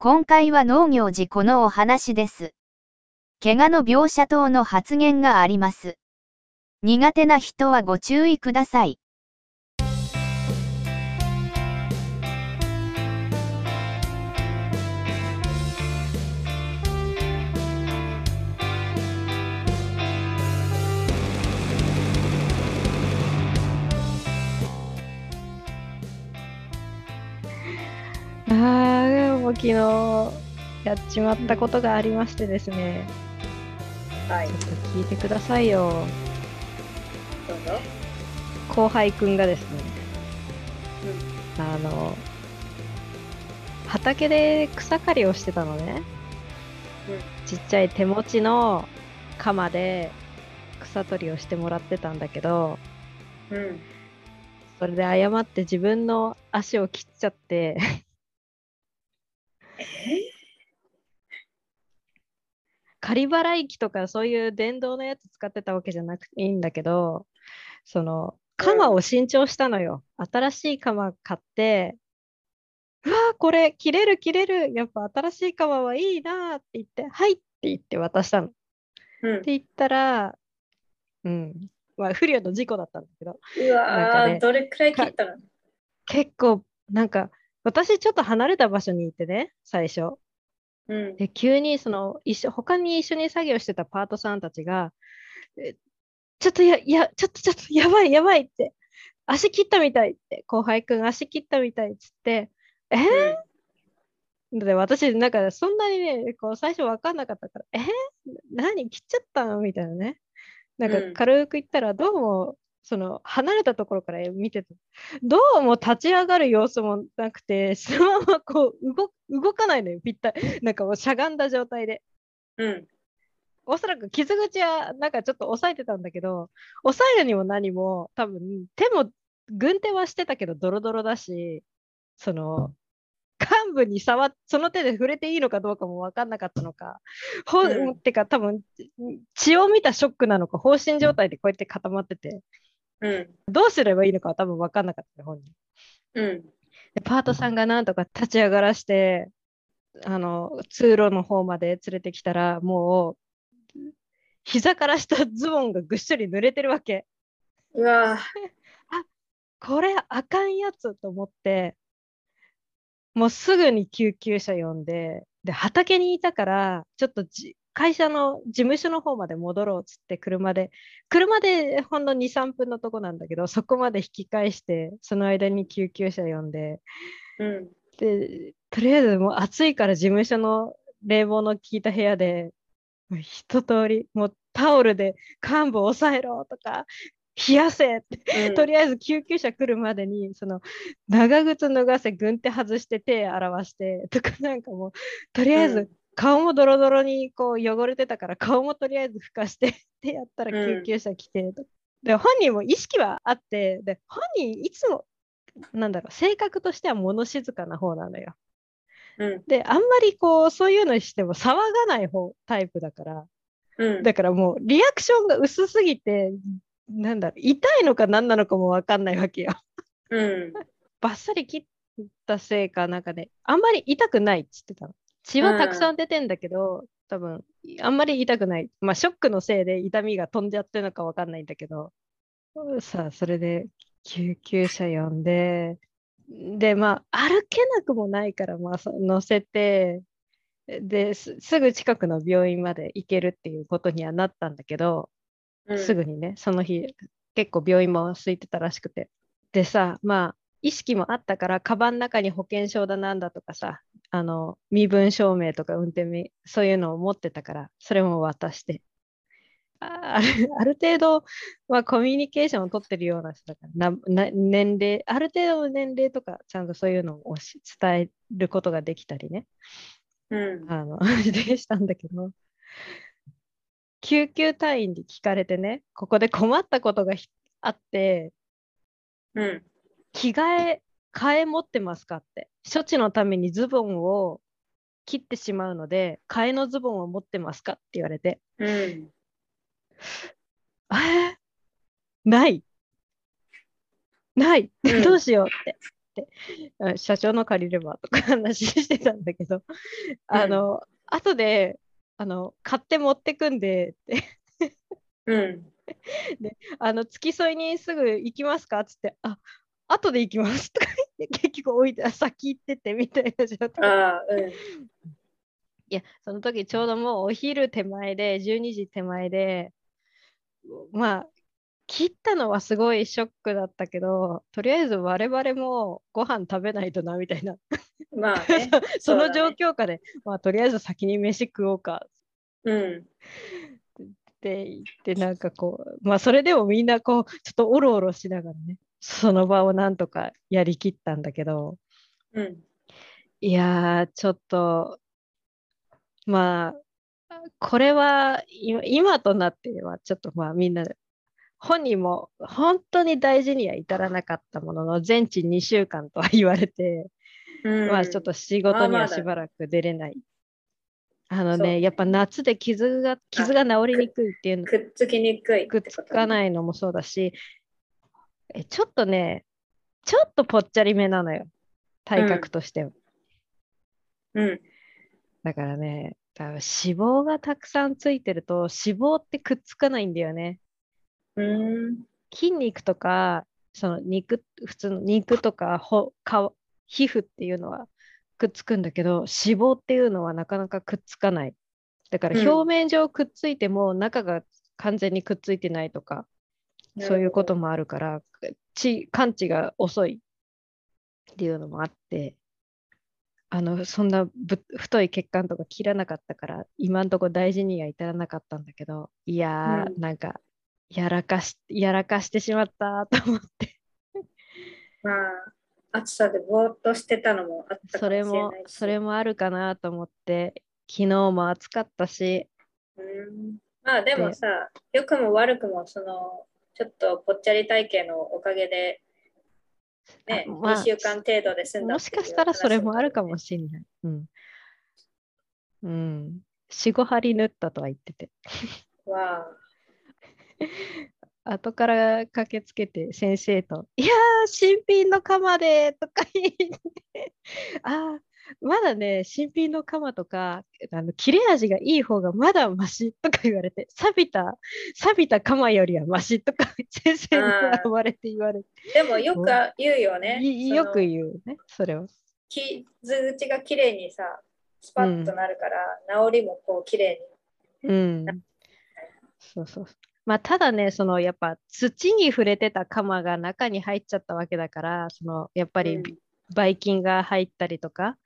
今回は農業事故のお話です。怪我の描写等の発言があります。苦手な人はご注意ください。ああ、昨日やっちまったことがありましてですね。はい。ちょっと聞いてくださいよ。どうぞ。後輩くんがですね、うん、あの、畑で草刈りをしてたのね。うん、ちっちゃい手持ちの鎌で草取りをしてもらってたんだけど、うん、それで誤って自分の足を切っちゃって 仮払い機とかそういう電動のやつ使ってたわけじゃなくていいんだけど、その、鎌を新調したのよ。新しい鎌買って、うわこれ切れる切れる。やっぱ新しい鎌はいいなって言って、はいって言って渡したの。うん、って言ったら、うん。まあ、不慮の事故だったんだけど。うわ、ね、どれくらい切ったの？結構、なんか、私ちょっと離れた場所にいてね、最初。うん、で急にその一緒他に一緒に作業してたパートさんたちが、ちょっとや、や、ちょっとちょっとやばいやばいって、足切ったみたいって、後輩くん足切ったみたいっつって、えー、うん、で私、なんかそんなにね、こう最初分かんなかったから、えー、何？切っちゃったの？みたいなね。なんか軽く言ったら、どうもその離れたところから見ててどうも立ち上がる様子もなくてそのままこう動動かないのよぴったり。なんかもうしゃがんだ状態で。うん。おそらく傷口はなんかちょっと押さえてたんだけど押さえるにも何も多分手も軍手はしてたけどドロドロだしその幹部に触っその手で触れていいのかどうかも分かんなかったのか、ほうん、てか多分血を見たショックなのか放心状態でこうやって固まってて、うん、どうすればいいのかは多分分かんなかった本人。うん、でパートさんがなんとか立ち上がらしてあの通路の方まで連れてきたらもう膝から下ズボンがぐっしょり濡れてるわけ。うわ あこれあかんやつと思ってもうすぐに救急車呼んでで畑にいたからちょっとじ会社の事務所の方まで戻ろうっつって車で車でほんの23分のとこなんだけどそこまで引き返してその間に救急車呼んで、うん、でとりあえずもう暑いから事務所の冷房の効いた部屋で一通りもうタオルで患部を押さえろとか冷やせって、うん、とりあえず救急車来るまでにその長靴脱がせ軍手外して手洗わしてとかなんかもうとりあえず顔もドロドロにこう汚れてたから顔もとりあえず拭かして ってやったら救急車来て、うん、で本人も意識はあってで本人いつもなんだろう性格としては物静かな方なのよ。うん、であんまりこうそういうのしても騒がない方タイプだから、うん、だからもうリアクションが薄すぎてなんだろう痛いのか何なのかも分かんないわけよ。うん、バッサリ切ったせいかなんかねあんまり痛くないっつってたの。血はたくさん出てんだけど、うん、多分あんまり痛くない。まあ、ショックのせいで痛みが飛んじゃってるのか分かんないんだけど、さあ、それで救急車呼んで、で、まあ、歩けなくもないから、まあ、乗せて、ですぐ近くの病院まで行けるっていうことにはなったんだけど、うん、すぐにね、その日、結構病院も空いてたらしくて。でさ、まあ、意識もあったから、カバンの中に保険証だなんだとかさ、あの身分証明とか運転名そういうのを持ってたからそれも渡して。ある ある程度はコミュニケーションを取ってるような人だからな年齢ある程度の年齢とかちゃんとそういうのを伝えることができたりね、うん、あの でしたんだけど。救急隊員に聞かれてねここで困ったことがあって、うん、着替え替え持ってますかって。処置のためにズボンを切ってしまうので、替えのズボンを持ってますかって言われて。うん。えないない、うん、どうしようって。って、あ社長の借りればとか話してたんだけど、あの、後で、あの、買って持ってくんでって、うん。あの、付き添いにすぐ行きますかっつって、あ、後で行きますとか言って、結局置いて、あ先行っててみたいな状態。うん。いや、その時ちょうどもうお昼手前で、12時手前で、まあ、切ったのはすごいショックだったけど、とりあえず我々もご飯食べないとなみたいな、まあね。その状況下で、まあ、とりあえず先に飯食おうかうん。って言って、なんかこう、まあ、それでもみんなこう、ちょっとおろおろしながらね、その場をなんとかやりきったんだけど、うん。いやー、ちょっと、まあ、これは今今となっては、ちょっとまあみんな、本人も本当に大事には至らなかったものの、全治2週間とは言われて、うん、まあちょっと仕事にはしばらく出れない。あのね、やっぱ夏で傷が、傷が治りにくいっていうの、くっつきにくいくっつかい。ないのもそうだし、えちょっとね、ちょっとぽっちゃりめなのよ、体格としては。うん。だからね、多分脂肪がたくさんついてると脂肪ってくっつかないんだよね。うん。筋肉とか、その肉、普通の肉とかほ皮皮膚っていうのはくっつくんだけど、脂肪っていうのはなかなかくっつかない。だからうん表面上くっついても中が完全にくっついてないとか、そういうこともあるから、ち感知が遅いっていうのもあって、あの、そんなぶ太い血管とか切らなかったから、今んとこ大事には至らなかったんだけど、いやー、うんなんか、やらかし、やらかしてしまったと思って、まあ、暑さでぼーっとしてたのもあったかもしれそれも。それもあるかなと思って、昨日も暑かったし、うん。まあでもでさ、良くも悪くも、その、ちょっとぽっちゃり体型のおかげで、ね、あまあ2週間程度で済んだもしかしたらそれもあるかもれしれない。うん。うん。4、5針縫ったとは言ってて。わあ。後から駆けつけて先生と「いやー新品の鎌で」とか言って「あー まだね新品の鎌とかあの切れ味がいい方がまだマシ」とか言われて「錆びた錆びた鎌よりはマシ」とか 先生にあー笑われて言われてでもよく言うよね。よく言うねそれは。傷口がきれいにさ、スパッとなるから、治りもこうきれいに。うん。そうそう。まあ、ただね、そのやっぱ土に触れてた鎌が中に入っちゃったわけだから、そのやっぱりうんばい菌が入ったりとか、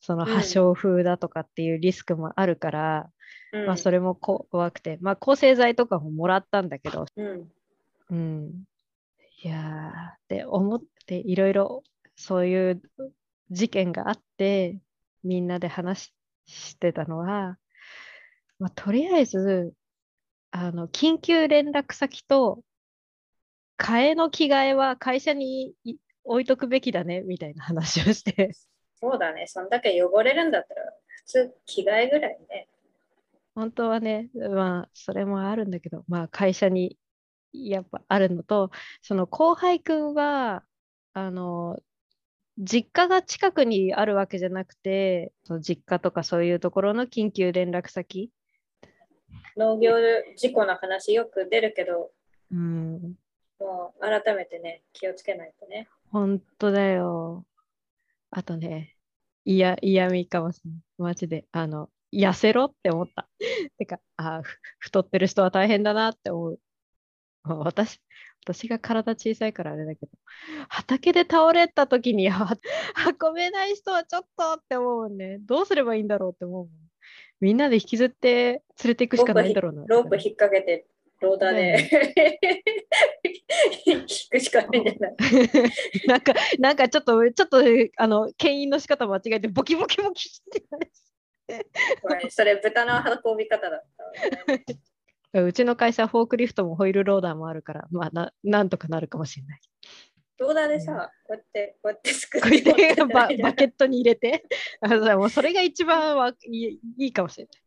そのうん破傷風だとかっていうリスクもあるから、うんまあそれもこ怖くて、まあ抗生剤とかももらったんだけど、うん。うん。いやー、で思っていろいろそういう事件があって、みんなで話ししてたのは、まあ、とりあえず、あの、緊急連絡先と、替えの着替えは会社にい置いとくべきだね、みたいな話をして、そうだね。そんだけ汚れるんだったら、普通着替えぐらいね。本当はね、まあ、それもあるんだけど、まあ、会社にやっぱあるのと、その後輩くんは、あの、実家が近くにあるわけじゃなくて、その実家とかそういうところの緊急連絡先、農業事故の話よく出るけど、うん、もう改めてね、気をつけないとね。本当だよ。あとね、嫌、嫌味かもしれない。マジで、あの、痩せろって思った。てか、あふ太ってる人は大変だなって思う。私、私が体小さいからあれだけど、畑で倒れた時に運べない人はちょっとって思うもんね。どうすればいいんだろうって思うもん。みんなで引きずって連れていくしかないんだろうな。ロープ引っ掛けて、ローダーで、引くしかないんじゃない？なんか、なんかちょっと、ちょっと、あの、牽引の仕方間違えて、ボキボキボキって言われて。これそれ豚の運び方だったうちの会社、フォークリフトもホイールローダーもあるから、まあな、なんとかなるかもしれない。ローダーでさ、こうやって、こうやってすくって。ババケットに入れて、あもうそれが一番はいいいいかもしれない。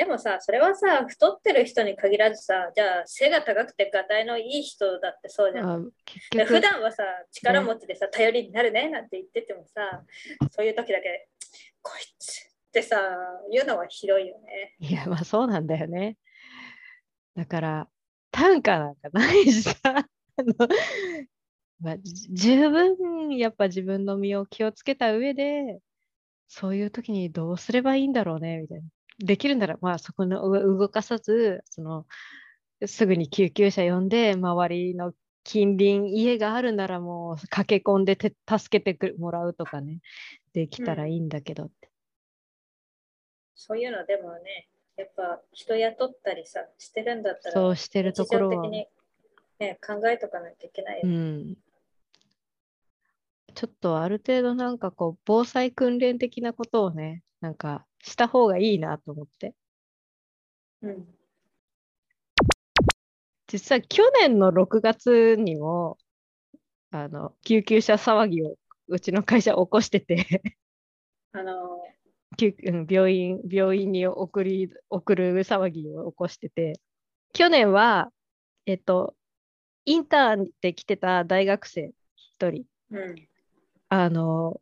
でもさ、それはさ、太ってる人に限らずさ、じゃあ背が高くてがたいのいい人だってそうじゃん。で局普段はさ、力持ちでさ、頼りになるねなんて言っててもさ、そういう時だけ、こいつってさ、言うのはひどいよね。いや、まあそうなんだよね。だから、短歌なんかないしさ、まあ、じ十分やっぱ自分の身を気をつけた上で、そういう時にどうすればいいんだろうね、みたいな。できるなら、まあそこのう動かさず、その、すぐに救急車呼んで、周りの近隣家があるならもう駆け込んでて助けてくもらうとかね、できたらいいんだけどって。そういうのでもね、やっぱ人雇ったりさ、してるんだったら、そうしてるところはね、考えとかないといけないようね。ん。ちょっとある程度なんかこう防災訓練的なことをね、なんかした方がいいなと思って。うん。実は去年の6月にも、あの、救急車騒ぎをうちの会社起こしてて、あの、救うん病院、病院に送り、送る騒ぎを起こしてて、去年は、えっと、インターンで来てた大学生一人、うん。あの、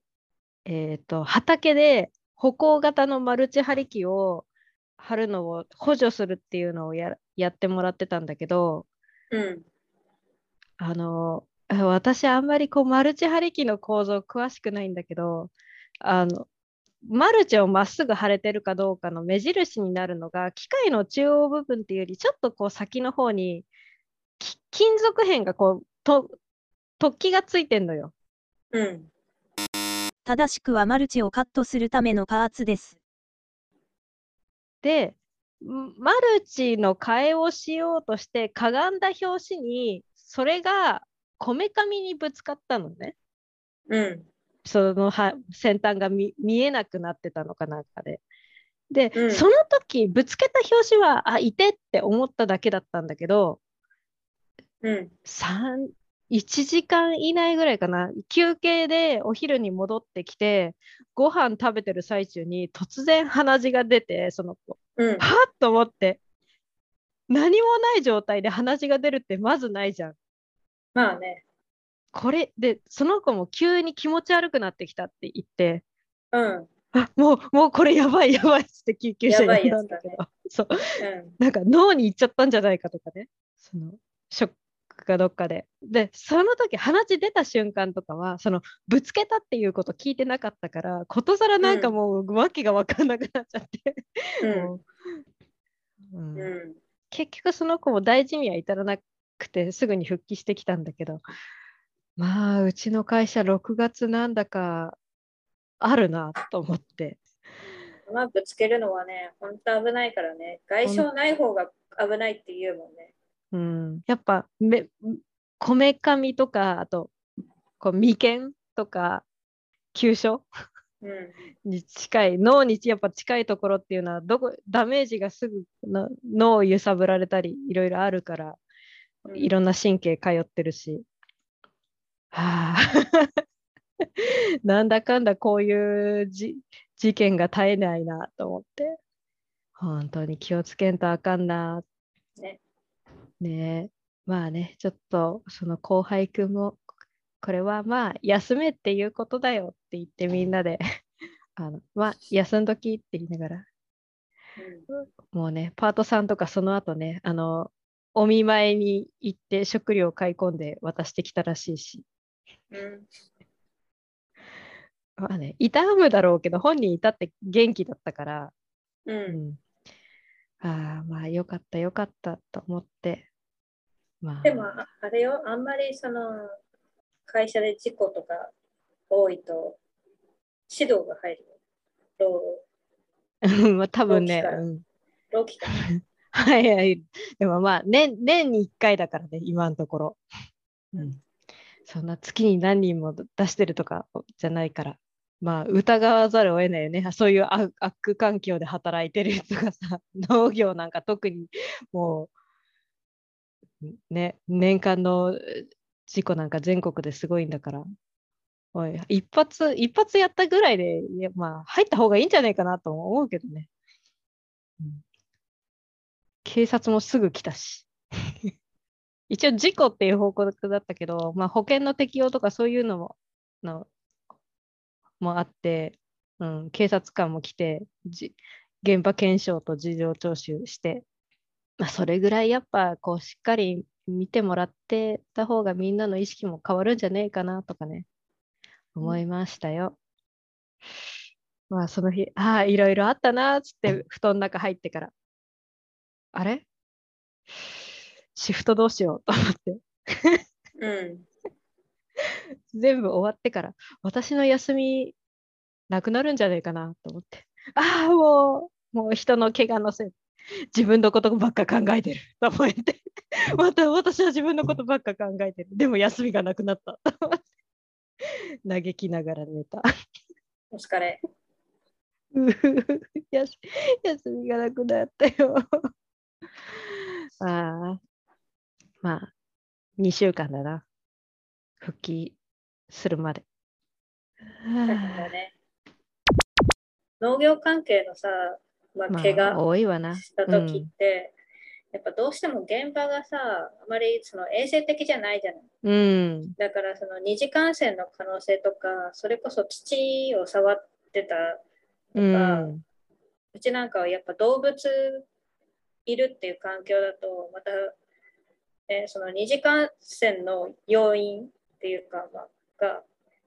えっと、畑で歩行型のマルチ張り機を貼るのを補助するっていうのをややってもらってたんだけど、うん。あの、あ私あんまりこうマルチ張り機の構造詳しくないんだけど、あの、マルチをまっすぐ貼れてるかどうかの目印になるのが、機械の中央部分っていうより、ちょっとこう先の方にき金属片がこう、と突起がついてんのよ。うん。正しくはマルチをカットするためのパーツです。で、んマルチの替えをしようとしてかがんだ拍子に、それがこめかみにぶつかったのね。うん。そのは先端が見見えなくなってたのかなんかで。で、うんその時ぶつけた拍子は、あ、いてって思っただけだったんだけど、うん。3 1時間以内ぐらいかな、休憩でお昼に戻ってきて、ご飯食べてる最中に突然鼻血が出て、その子、うん。はっと思って、何もない状態で鼻血が出るってまずないじゃん。まあね。これで、その子も急に気持ち悪くなってきたって言って、うん。あもう、もうこれやばいやばいって救急車呼んだんだけど、そう、うん。なんか脳に行っちゃったんじゃないかとかね、そのショックかどっかで。で、その時鼻血出た瞬間とかは、そのぶつけたっていうこと聞いてなかったから、ことさらなんかもう、わけが分かんなくなっちゃって。結局その子も大事には至らなくてすぐに復帰してきたんだけどまあうちの会社6月なんだかあるなと思ってまあ、ぶつけるのはね、本当危ないからね。外傷ない方が危ないって言うもんね。うんやっぱめこめかみとかあとこう眉間とか急所うん。に近い脳にやっぱ近いところっていうのはどこダメージがすぐの脳を揺さぶられたりいろいろあるからうんいろんな神経通ってるし。はあ、なんだかんだこういうじ事件が絶えないなと思って。本当に気をつけんとあかんな。ね。ねえ。まあね、ちょっとその後輩くんも、これはまあ休めっていうことだよって言ってみんなで、あのまあ休んどきって言いながら、もうね、パートさんとかその後ね、あの、お見舞いに行って食料を買い込んで渡してきたらしいし、うん。うん。まあね、痛むだろうけど、本人いたって元気だったから、う。うんん、ああ、まあよかったよかったと思って、まあ、でも、ああれよ、あんまりその会社で事故とか多いと指導が入るよ。労まあ多分ね、労基か。はいはい。でもまあ年、年に1回だからね、今のところ。うん。そんな月に何人も出してるとかじゃないから、まあ疑わざるを得ないよね。そういう悪悪環境で働いてる人がさ、農業なんか特にもう、ね、年間の事故なんか全国ですごいんだから、おい、一発、一発やったぐらいで、いやまあ入った方がいいんじゃないかなと思うけどね。うん警察もすぐ来たし。一応事故っていう報告だったけど、まあ、保険の適用とかそういうのものもあって、うん、警察官も来てじ現場検証と事情聴取して、まあ、それぐらいやっぱこうしっかり見てもらってた方がみんなの意識も変わるんじゃねえかなとかね思いましたよ。まあその日、ああ、いろいろあったなーっつって布団の中入ってから、あれ？シフトどうしようと思って、うん。全部終わってから、私の休みなくなるんじゃねえかなと思って、ああ、もう、もう人の怪我のせい、自分のことばっか考えてる と思って、また私は自分のことばっか考えてる。でも休みがなくなったと思って、嘆きながら寝た。お疲れ。休みがなくなったよ。ああ、まあ、2週間だな。復帰するまで。ね。農業関係のさ、まあ、ま怪我あ、多いわな。した時って、やっぱどうしても現場がさ、あまりその衛生的じゃないじゃない。うん。だからその二次感染の可能性とか、それこそ土を触ってた、うん。うちなんかはやっぱ動物いるっていう環境だと、また、えーその二次感染の要因っていうか、まあ、が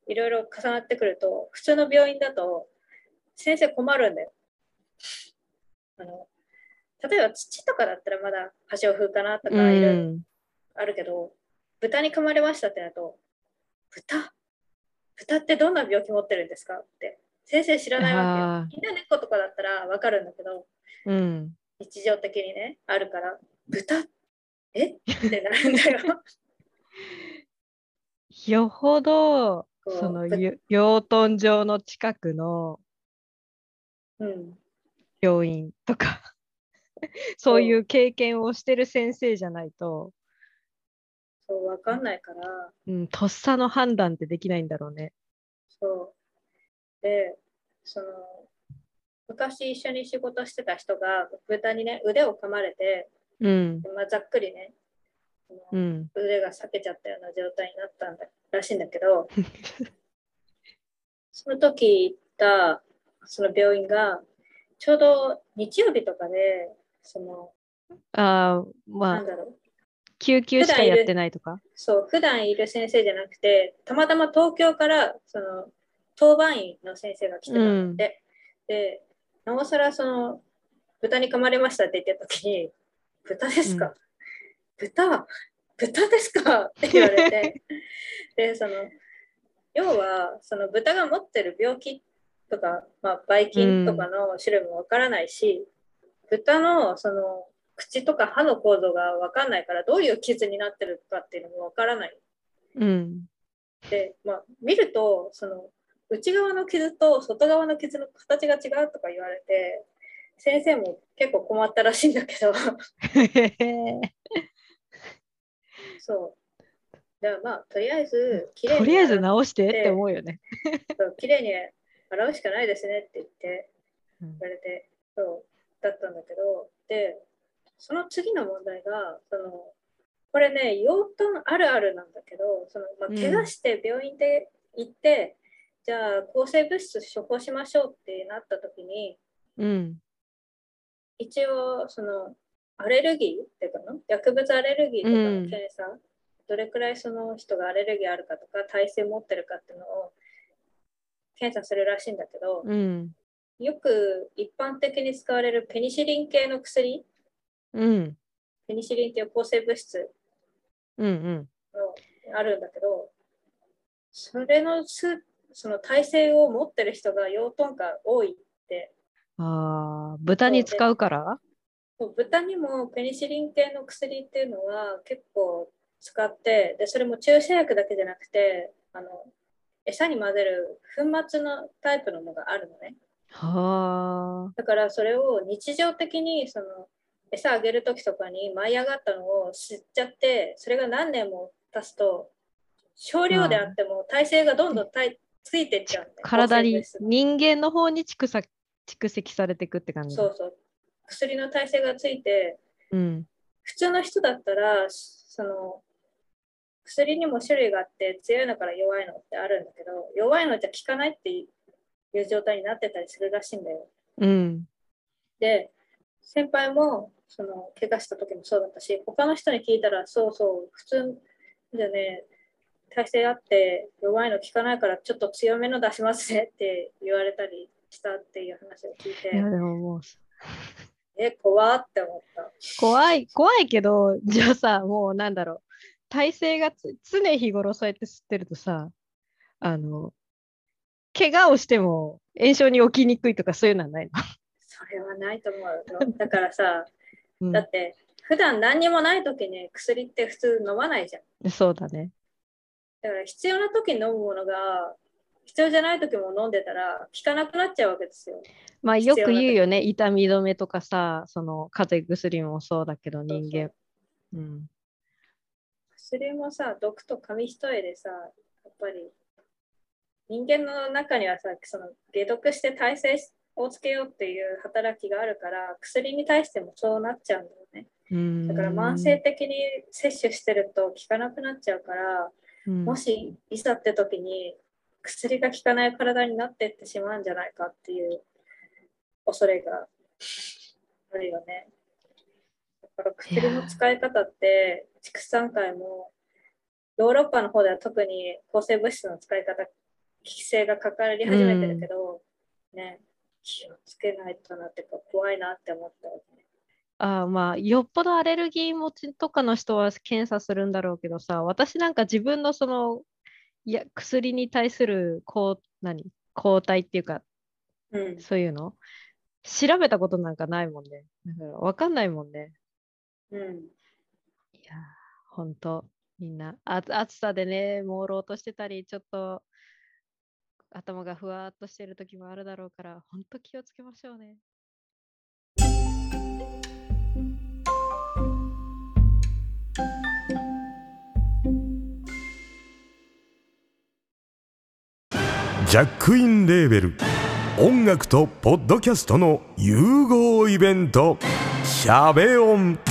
いろいろ重なってくると、普通の病院だと先生困るんだよ。あの例えば土とかだったらまだ端を風かなとうかいろいろん。あるけど、豚に噛まれましたってなると、豚？豚ってどんな病気持ってるんですかって、先生知らないわあけよ。犬猫とかだったらわかるんだけど、うん。日常的にね、あるから、豚？え？ってなるんだよ。よほど、その養豚場の近くのうん、病院とか、そういう経験をしてる先生じゃないと、そう、わかんないから、うん、とっさの判断ってできないんだろうね。そう。で、その、昔一緒に仕事してた人が豚にね、腕を噛まれて、うん。まあ、ざっくりね、うん。腕が裂けちゃったような状態になったんだらしいんだけど、その時行ったその病院が、ちょうど日曜日とかで、その、ああ、まあ、なんだろう、救急しかやってないとか？そう、普段いる先生じゃなくて、たまたま東京から、その、当番員の先生が来てたんだって、で、なおさら、その、豚に噛まれましたって言った時に、豚ですか、うん。豚？豚ですか？って言われて、で、その、要は、その豚が持ってる病気とか、まあ、ばい菌とかの種類もわからないし、豚の、その、口とか歯の構造がわかんないから、どういう傷になってるかっていうのもわからない。うん。で、まあ、見ると、その、内側の傷と外側の傷の形が違うとか言われて、先生も結構困ったらしいんだけど、そう。じゃあまあ、とりあえず、きれいにとりあえず洗直してって思うよね。そうきれいに洗うしかないですねって言ってうん言われて、そうだったんだけど、で、その次の問題が、そのこれね、養豚あるあるなんだけど、そのまあ、うん怪我して病院で行って、じゃあ抗生物質処方しましょうってなった時に、うん。一応そのアレルギーっていうかな薬物アレルギーとかの検査、どれくらいその人がアレルギーあるかとか耐性持ってるかっていうのを検査するらしいんだけど、うん。よく一般的に使われるペニシリン系の薬？うん。ペニシリンっていう抗生物質うん。うん。のあるんだけどそれのすその耐性を持ってる人が養豚が多いってああ、豚に使うから？そう豚にもペニシリン系の薬っていうのは結構使ってでそれも注射薬だけじゃなくてあの餌に混ぜる粉末のタイプのものがあるのねはあ。だからそれを日常的にその餌あげる時とかに舞い上がったのを吸っちゃってそれが何年も経つと少量であっても耐性がどんどんたいついてっちゃう体に人間の方に蓄積蓄積されていくって感じ。そうそう薬の耐性がついてうん。普通の人だったら、その、薬にも種類があって、強いのから弱いのってあるんだけど、弱いのじゃ効かないっていう状態になってたりするらしいんだよ。うん。で、先輩も、その、怪我した時もそうだったし、他の人に聞いたら、そうそう、普通じゃね、体勢あって弱いの効かないからちょっと強めの出しますねって言われたりしたっていう話を聞いてえ、怖って思った。怖い、怖いけど、じゃあさ、もうなんだろう。体勢がつ常日頃そうやって吸ってるとさ、あの、怪我をしても炎症に起きにくいとかそういうのはないそれはないと思うよ。だからさ、の、だって普段何にもない時に薬って普通飲まないじゃん。うん、そうだね。だから必要な時に飲むものが必要じゃない時も飲んでたら効かなくなっちゃうわけですよ。まあよく言うよね、痛み止めとかさ、その風邪薬もそうだけど人そう間。うん。薬もさ、毒と紙一重でさ、やっぱり人間の中にはさ、その解毒して耐性をつけようっていう働きがあるから、薬に対してもそうなっちゃうんだよね。うんだから慢性的に摂取してると効かなくなっちゃうから、うんもしいざって時に薬が効かない体になってってしまうんじゃないかっていう恐れがあるよね。だから薬の使い方って畜産界もヨーロッパの方では特に抗生物質の使い方規制がかかり始めてるけど、ね気をつけないとなってか怖いなって思ったよね。あーまあ、よっぽどアレルギー持ちとかの人は検査するんだろうけどさ、私なんか自分のその、いや、薬に対する抗、何？抗体っていうか、うん、そういうの？調べたことなんかないもんね。だからわかんないもんね。うん、いやー、ほんと、みんな、あ暑さでね、朦朧としてたり、ちょっと頭がふわっとしてる時もあるだろうから、ほんと気をつけましょうね。ジャックインレーベル音楽とポッドキャストの融合イベント「シャベオン」「